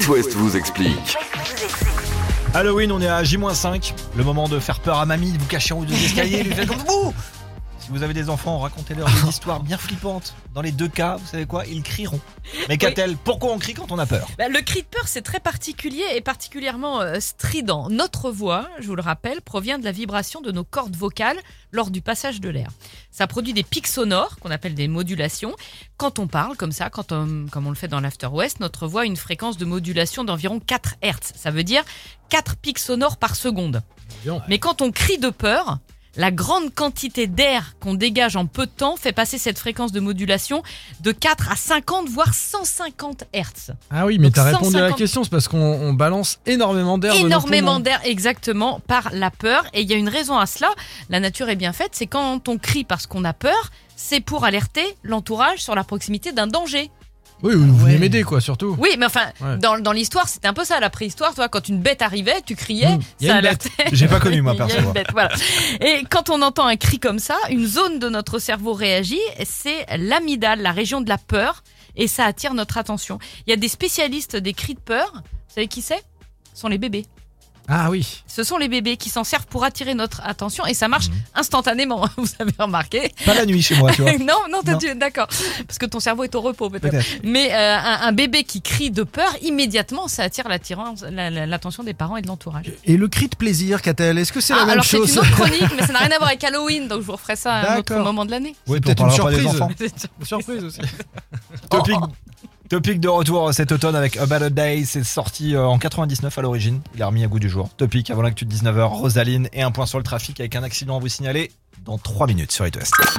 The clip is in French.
West vous explique. Halloween, on est à J-5. Le moment de faire peur à mamie, de vous cacher en haut des escaliers, lui faire comme vous. Si vous avez des enfants, racontez-leur des histoires bien flippantes. Dans les deux cas, vous savez quoi? Ils crieront. Mais qu'a-t-elle Pourquoi on crie quand on a peur? Bah, le cri de peur, c'est très particulier et particulièrement euh, strident. Notre voix, je vous le rappelle, provient de la vibration de nos cordes vocales lors du passage de l'air. Ça produit des pics sonores qu'on appelle des modulations. Quand on parle comme ça, quand on, comme on le fait dans l'After West, notre voix a une fréquence de modulation d'environ 4 Hz. Ça veut dire 4 pics sonores par seconde. Mais quand on crie de peur, la grande quantité d'air qu'on dégage en peu de temps fait passer cette fréquence de modulation de 4 à 50 voire 150 Hz. Ah oui, mais t'as répondu à la 150 question, c'est parce qu'on on balance énormément d'air. Énormément d'air, exactement, par la peur. Et il y a une raison à cela. La nature est bien faite. C'est quand on crie parce qu'on a peur, c'est pour alerter l'entourage sur la proximité d'un danger. Oui, vous venez Ouais. m'aider, quoi, surtout. Oui, mais enfin, Ouais. dans, dans l'histoire, c'était un peu ça, la préhistoire. Toi, quand une bête arrivait, tu criais, Mmh, ça alertait. J'ai pas connu, moi, perso. une bête, voilà. Et quand on entend un cri comme ça, une zone de notre cerveau réagit, c'est l'amygdale, la région de la peur, et ça attire notre attention. Il y a des spécialistes des cris de peur. Vous savez qui c'est? Ce sont les bébés. Ah oui. Ce sont les bébés qui s'en servent pour attirer notre attention et ça marche Mhm. instantanément. Vous avez remarqué Pas la nuit chez moi, tu vois. Non, non, t'as Non. dû- d'accord. Parce que ton cerveau est au repos peut-être. Mais euh, un, un bébé qui crie de peur, immédiatement, ça attire la- la- l'attention des parents et de l'entourage. Et le cri de plaisir, qu'a-t-elle Est-ce que c'est la Ah, même alors c'est chose une autre chronique, mais ça n'a rien à voir avec Halloween, donc je vous referai ça à un autre moment de l'année. Oui, peut-être une surprise. Une surprise aussi. Topic, Topic de retour cet automne avec A Better Day. C'est sorti euh, en 99 à l'origine. Il a remis à goût du jour. Topic avant l'actu de 19h. Rosaline et un point sur le trafic avec un accident à vous signaler dans 3 minutes sur It West.